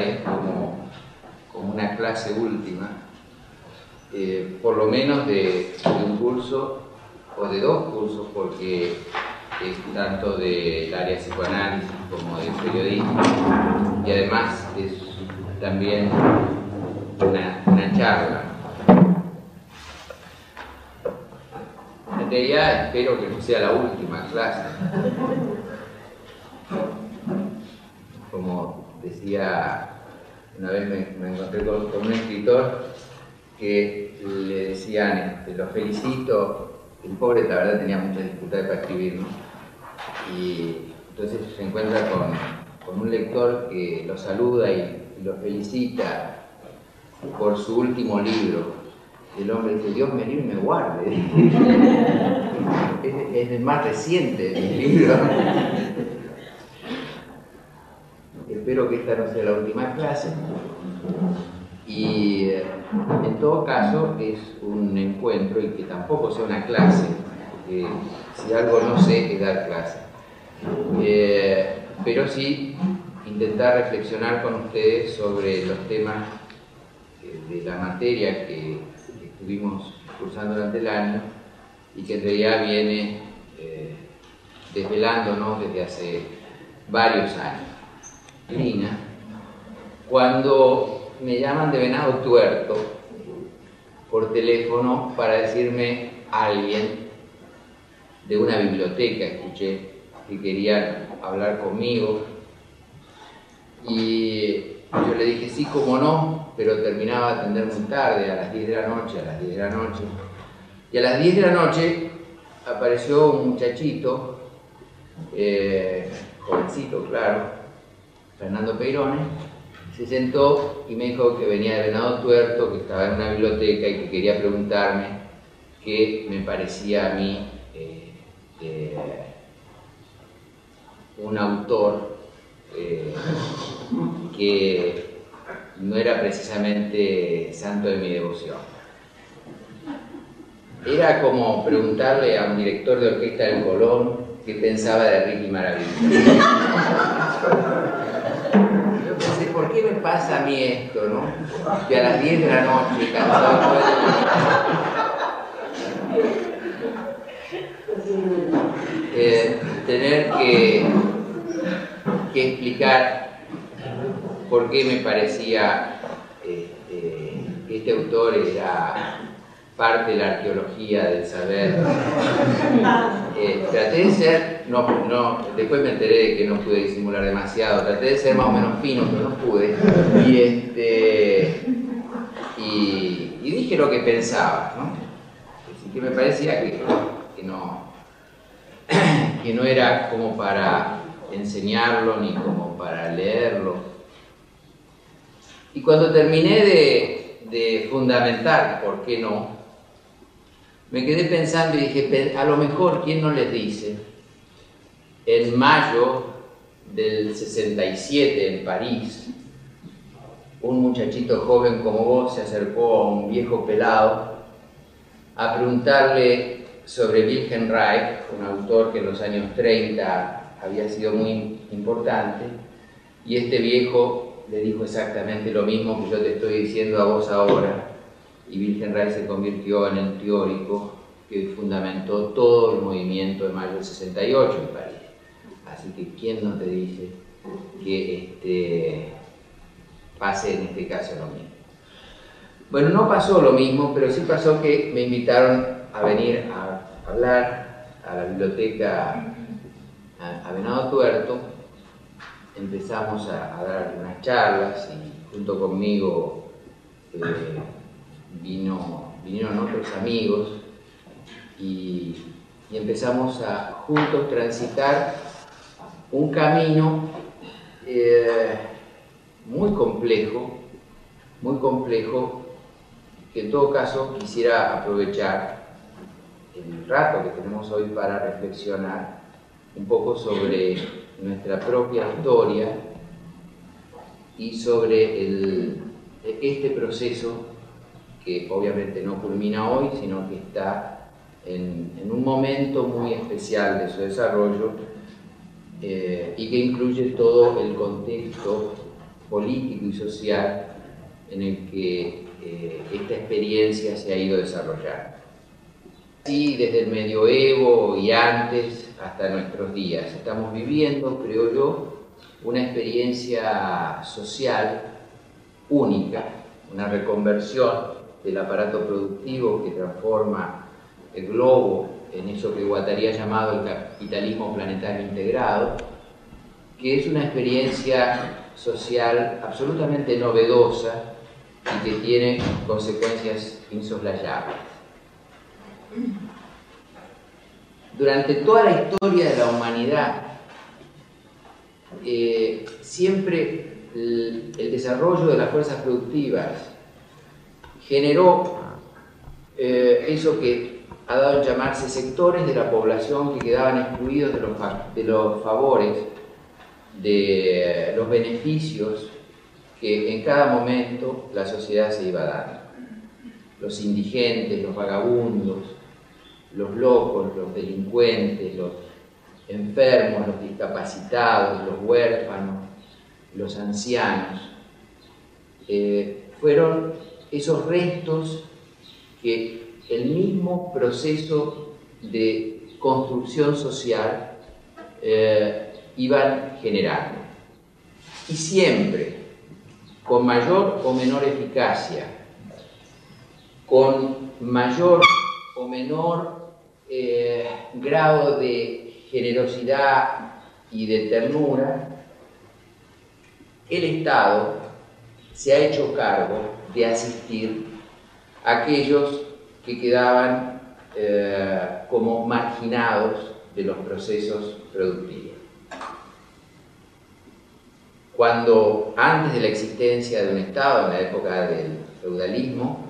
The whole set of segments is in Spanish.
es como, como una clase última, eh, por lo menos de, un curso o de dos cursos, porque es tanto del área psicoanálisis como de periodismo, y además es también una, una charla. En realidad espero que no sea la última clase. Como decía, una vez me, encontré con, un escritor que le decían, este, lo felicito, el pobre la verdad tenía muchas dificultades para escribir, y entonces se encuentra con, con un lector que lo saluda y, lo felicita por su último libro. El hombre dice, Dios me libre y me guarde. es, el más reciente de libro. Espero que esta no sea la última clase. Y eh, en todo caso es un encuentro y que tampoco sea una clase. si algo no sé es dar clase. Eh, pero sí intentar reflexionar con ustedes sobre los temas eh, de la materia que, estuvimos cursando durante el año y que en realidad viene desvelándonos desde hace varios años. Lina, cuando me llaman de Venado Tuerto por teléfono para decirme alguien de una biblioteca, escuché que querían hablar conmigo. Y yo le dije, sí, como no, pero terminaba de atender muy tarde, a las 10 de la noche, a las 10 de la noche. Y a las 10 de la noche apareció un muchachito, eh, jovencito, claro, Fernando Peirone, se sentó y me dijo que venía de Venado Tuerto, que estaba en una biblioteca y que quería preguntarme qué me parecía a mí eh, eh, un autor eh, que no era precisamente santo de mi devoción. Era como preguntarle a un director de orquesta del Colón qué pensaba de Ricky Maravilla. Yo pensé, ¿por qué me pasa a mí esto, no? Que a las 10 de la noche, cansado eh, tener que que explicar por qué me parecía este, que este autor era parte de la arqueología del saber. Eh, traté de ser, no, no, después me enteré de que no pude disimular demasiado, traté de ser más o menos fino, pero no pude. Y, este, y, dije lo que pensaba, ¿no? Así que me parecía que, que, no, que no era como para enseñarlo ni como para leerlo. Y cuando terminé de, fundamentar, ¿por qué no? Me quedé pensando y dije, a lo mejor, ¿quién no les dice? En mayo del 67 en París, un muchachito joven como vos se acercó a un viejo pelado a preguntarle sobre Wilhelm Reich, un autor que en los años 30 había sido muy importante, y este viejo le dijo exactamente lo mismo que yo te estoy diciendo a vos ahora, y Reich se convirtió en el teórico que fundamentó todo el movimiento de mayo del 68 en París. Así que, ¿quién no te dice que este, pase en este caso lo mismo? Bueno, no pasó lo mismo, pero sí pasó que me invitaron a venir a hablar a la biblioteca a, Venado Tuerto, empezamos a, dar unas charlas y junto conmigo eh, vino, vinieron otros amigos y, empezamos a juntos transitar un camino eh, muy complejo, muy complejo, que en todo caso quisiera aprovechar el rato que tenemos hoy para reflexionar un poco sobre nuestra propia historia y sobre este proceso que obviamente no culmina hoy, sino que está en, un momento muy especial de su desarrollo eh, y que incluye todo el contexto político y social en el que eh, esta experiencia se ha ido desarrollando. Así desde el medioevo y antes hasta nuestros días. Estamos viviendo, creo yo, una experiencia social única, una reconversión del aparato productivo que transforma el globo en eso que Guattari ha llamado el capitalismo planetario integrado, que es una experiencia social absolutamente novedosa y que tiene consecuencias insoslayables. Durante toda la historia de la humanidad, eh, siempre el, desarrollo de las fuerzas productivas generó eh, eso que ha dado en llamarse sectores de la población que quedaban excluidos de los, de los favores, de los beneficios que en cada momento la sociedad se iba dando. Los indigentes, los vagabundos, los locos, los delincuentes, los enfermos, los discapacitados, los huérfanos, los ancianos, eh, fueron esos restos que el mismo proceso de construcción social eh, iban generando. Y siempre, con mayor o menor eficacia, con mayor o menor eh, grado de generosidad y de ternura, el Estado se ha hecho cargo de asistir a aquellos que quedaban eh, como marginados de los procesos productivos. Cuando antes de la existencia de un Estado, en la época del feudalismo,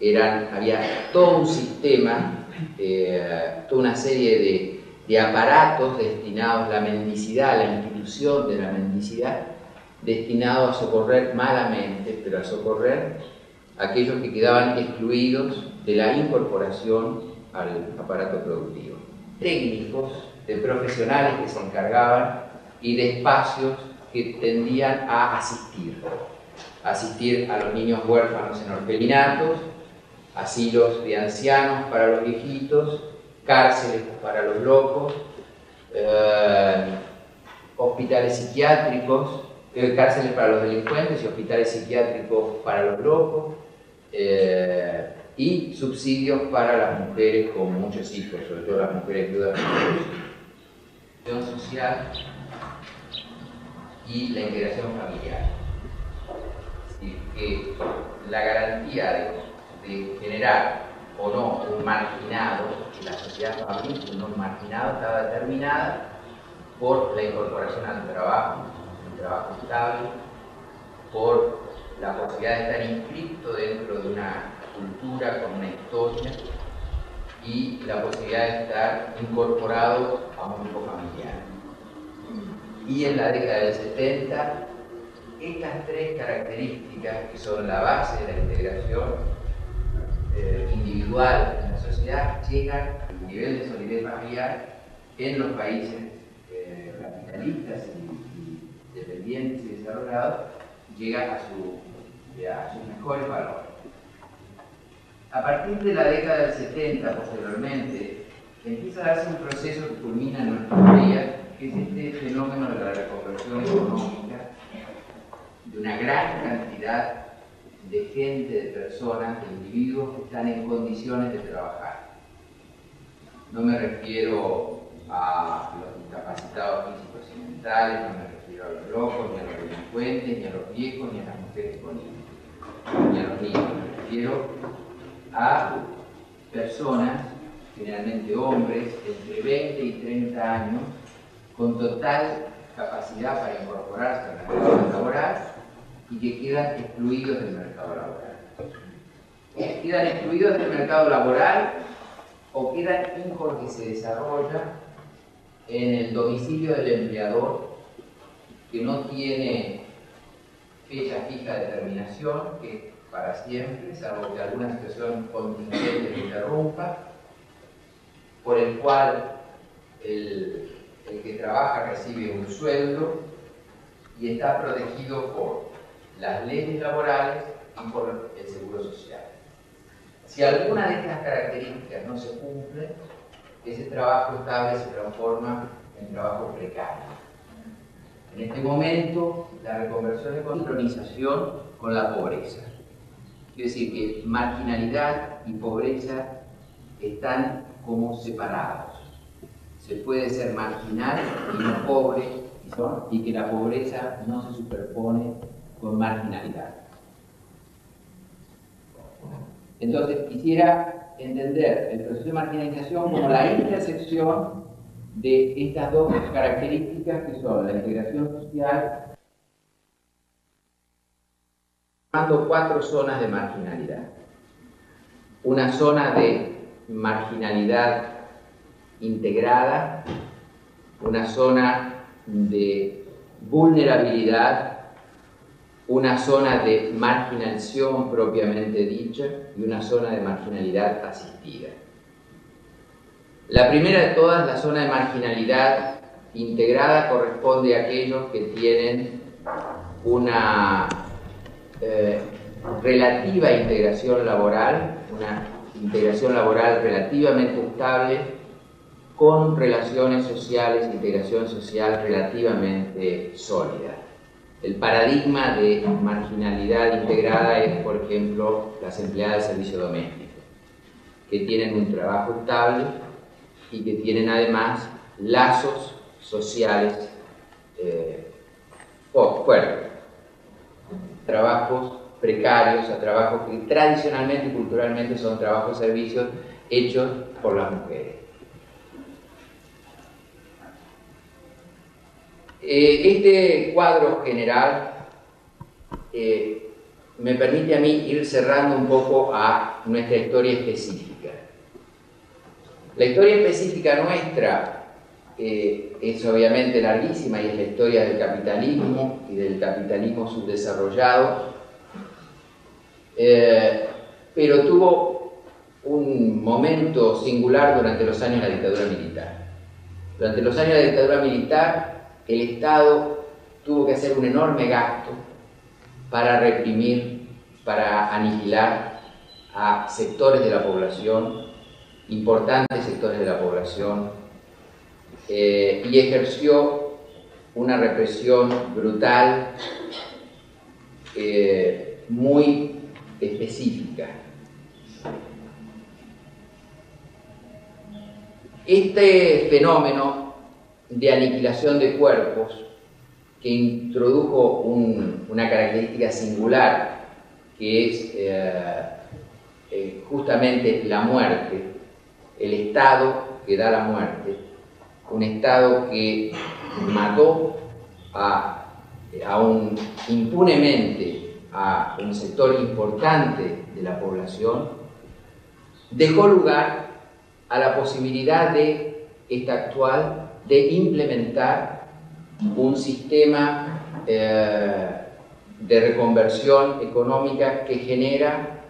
eran, había todo un sistema, eh, toda una serie de, de, aparatos destinados a la mendicidad, la institución de la mendicidad, destinado a socorrer malamente, pero a socorrer a aquellos que quedaban excluidos de la incorporación al aparato productivo. Técnicos, de profesionales que se encargaban y de espacios que tendían a asistir. Asistir a los niños huérfanos en orfelinatos, asilos de ancianos para los viejitos, cárceles para los locos, eh, hospitales psiquiátricos, eh, cárceles para los delincuentes y hospitales psiquiátricos para los locos, eh, y subsidios para las mujeres con muchos hijos, sobre todo las mujeres viudas. social y la integración familiar. Decir, que la garantía de, generar o no un marginado la sociedad familiar, un marginado estaba determinada por la incorporación al trabajo, trabajo estable, por la posibilidad de estar inscrito dentro de una cultura con una historia y la posibilidad de estar incorporado a un grupo familiar. Y en la década del 70, estas tres características que son la base de la integración eh, individual en la sociedad llegan al nivel de solidez familiar en los países eh, capitalistas y, dependientes y desarrollados, llega a, su, a sus mejores valores. A partir de la década del 70, posteriormente, empieza a darse un proceso que culmina en nuestros días que es este fenómeno de la reconversión económica de una gran cantidad de gente, de personas, de individuos que están en condiciones de trabajar. No me refiero a los discapacitados físicos y mentales, no me refiero a los locos, ni a los delincuentes, ni a los viejos, ni a las mujeres con hijos, ni a los niños. Me refiero a personas, generalmente hombres, entre 20 y 30 años, con total capacidad para incorporarse al mercado laboral y que quedan excluidos del mercado laboral. Quedan excluidos del mercado laboral o quedan hijos que se desarrolla en el domicilio del empleador que no tiene fecha fija de terminación, que para siempre, salvo que alguna situación contingente lo interrumpa, por el cual el, que trabaja recibe un sueldo y está protegido por las leyes laborales y por el seguro social. Si alguna de estas características no se cumple, ese trabajo estable se transforma en trabajo precario. En este momento, la reconversión es sincronización con la pobreza. Quiere decir que marginalidad y pobreza están como separados. Se puede ser marginal y no pobre, y que la pobreza no se superpone con marginalidad. Entonces, quisiera entender el proceso de marginalización como la intersección de estas dos características que son la integración social formando cuatro zonas de marginalidad. Una zona de marginalidad integrada, una zona de vulnerabilidad, una zona de marginalización propiamente dicha y una zona de marginalidad asistida. La primera de todas, la zona de marginalidad integrada, corresponde a aquellos que tienen una eh, relativa integración laboral, una integración laboral relativamente estable, con relaciones sociales, integración social relativamente sólida. El paradigma de marginalidad integrada es, por ejemplo, las empleadas de servicio doméstico, que tienen un trabajo estable y que tienen además lazos sociales eh, fuertes. Trabajos precarios, a trabajos que tradicionalmente y culturalmente son trabajos de servicios hechos por las mujeres. Eh, este cuadro general eh, me permite a mí ir cerrando un poco a nuestra historia específica. La historia específica nuestra eh, es obviamente larguísima y es la historia del capitalismo y del capitalismo subdesarrollado, pero tuvo un momento singular durante los años de la dictadura militar. Durante los años de la dictadura militar, el Estado tuvo que hacer un enorme gasto para reprimir, para aniquilar a sectores de la población, importantes sectores de la población, eh, y ejerció una represión brutal, eh, muy específica. Este fenómeno de aniquilación de cuerpos que introdujo una característica singular, que es eh, justamente la muerte, el Estado que da la muerte, un Estado que mató a, un, impunemente a un sector importante de la población, dejó lugar a la posibilidad de esta actual de implementar un sistema eh, de reconversión económica que genera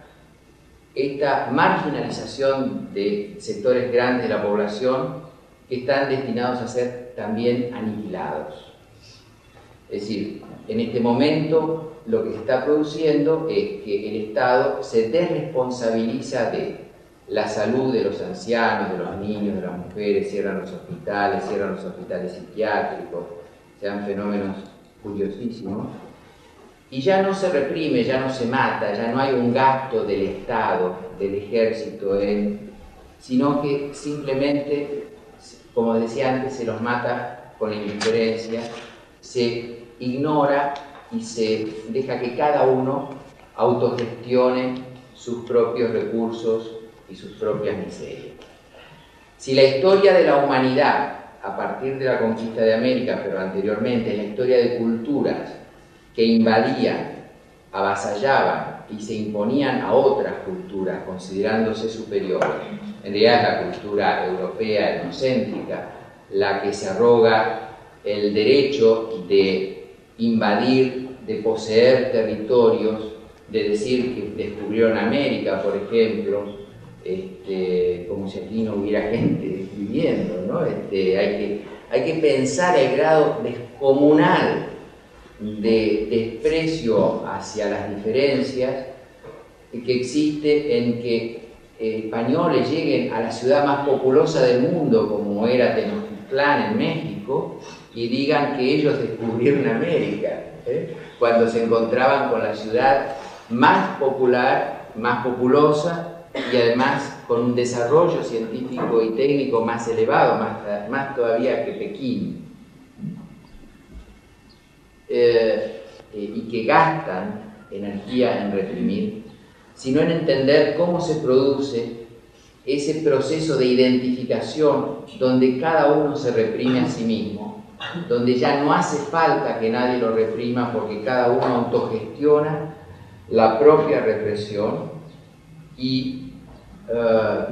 esta marginalización de sectores grandes de la población que están destinados a ser también aniquilados. Es decir, en este momento lo que se está produciendo es que el Estado se desresponsabiliza de la salud de los ancianos, de los niños, de las mujeres, cierran los hospitales, cierran los hospitales psiquiátricos, sean fenómenos curiosísimos. Y ya no se reprime, ya no se mata, ya no hay un gasto del Estado, del ejército, sino que simplemente, como decía antes, se los mata con indiferencia, se ignora y se deja que cada uno autogestione sus propios recursos y sus propias miserias. Si la historia de la humanidad, a partir de la conquista de América, pero anteriormente, es la historia de culturas que invadían, avasallaban y se imponían a otras culturas considerándose superiores, en realidad es la cultura europea etnocéntrica, la que se arroga el derecho de invadir, de poseer territorios, de decir que descubrieron América, por ejemplo, este, como si aquí no hubiera gente viviendo, ¿no? Este, hay, que, hay que pensar el grado descomunal de desprecio hacia las diferencias que existe en que españoles lleguen a la ciudad más populosa del mundo, como era Tenochtitlán en México, y digan que ellos descubrieron América, ¿eh? cuando se encontraban con la ciudad más popular, más populosa y además con un desarrollo científico y técnico más elevado, más, más todavía que Pekín, eh, y que gastan energía en reprimir, sino en entender cómo se produce ese proceso de identificación donde cada uno se reprime a sí mismo, donde ya no hace falta que nadie lo reprima porque cada uno autogestiona la propia represión. Y, eh,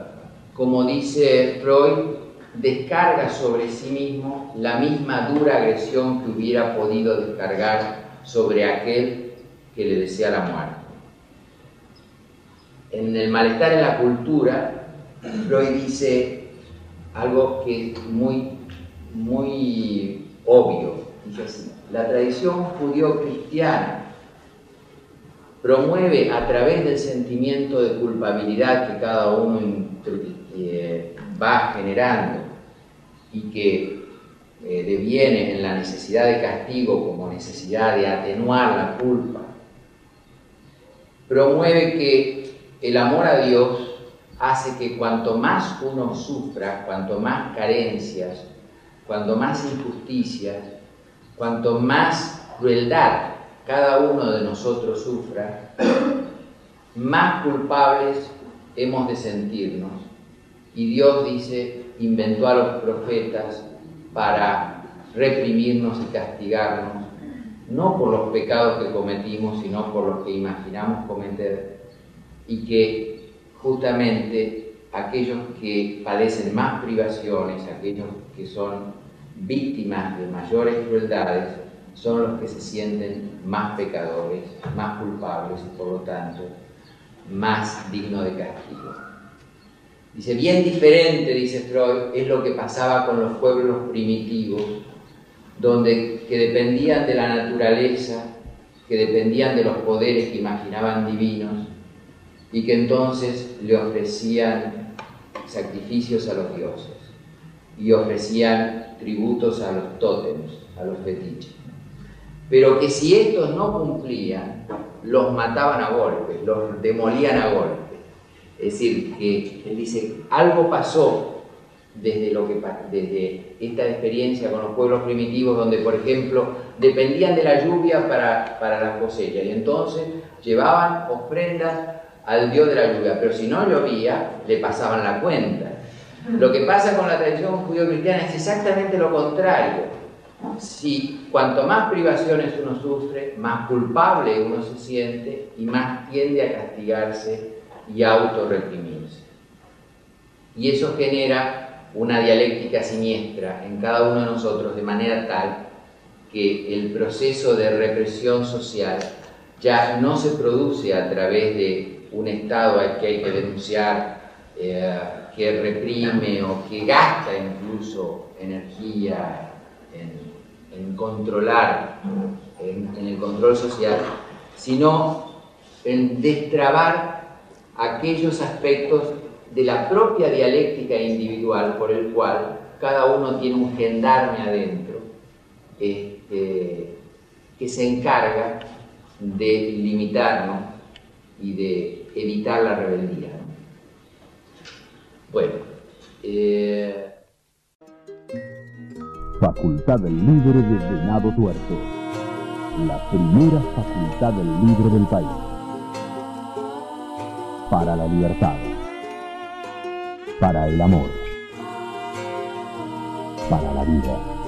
como dice Freud, descarga sobre sí mismo la misma dura agresión que hubiera podido descargar sobre aquel que le desea la muerte. En el malestar en la cultura, Freud dice algo que es muy, muy obvio. Dice así, la tradición judío-cristiana promueve a través del sentimiento de culpabilidad que cada uno eh, va generando y que eh, deviene en la necesidad de castigo como necesidad de atenuar la culpa, promueve que el amor a Dios hace que cuanto más uno sufra, cuanto más carencias, cuanto más injusticias, cuanto más crueldad cada uno de nosotros sufra, más culpables hemos de sentirnos. Y Dios dice, inventó a los profetas para reprimirnos y castigarnos, no por los pecados que cometimos, sino por los que imaginamos cometer, y que justamente aquellos que padecen más privaciones, aquellos que son víctimas de mayores crueldades, son los que se sienten más pecadores, más culpables y por lo tanto más dignos de castigo. Dice, bien diferente, dice Freud, es lo que pasaba con los pueblos primitivos, donde que dependían de la naturaleza, que dependían de los poderes que imaginaban divinos y que entonces le ofrecían sacrificios a los dioses y ofrecían tributos a los tótems, a los fetiches pero que si estos no cumplían, los mataban a golpes, los demolían a golpes. Es decir, que él dice, algo pasó desde, lo que, desde esta experiencia con los pueblos primitivos, donde, por ejemplo, dependían de la lluvia para, para la cosecha, y entonces llevaban ofrendas al dios de la lluvia, pero si no llovía, le pasaban la cuenta. Lo que pasa con la tradición judío-cristiana es exactamente lo contrario si cuanto más privaciones uno sufre, más culpable uno se siente y más tiende a castigarse y autorreprimirse. Y eso genera una dialéctica siniestra en cada uno de nosotros de manera tal que el proceso de represión social ya no se produce a través de un Estado al que hay que denunciar, eh, que reprime o que gasta incluso energía en en controlar, en, el control social, sino en destrabar aquellos aspectos de la propia dialéctica individual por el cual cada uno tiene un gendarme adentro este, que se encarga de limitarnos y de evitar la rebeldía. Bueno, eh, Facultad Libre de Venado Tuerto. La primera facultad libre del país. Para la libertad. Para el amor. Para la vida.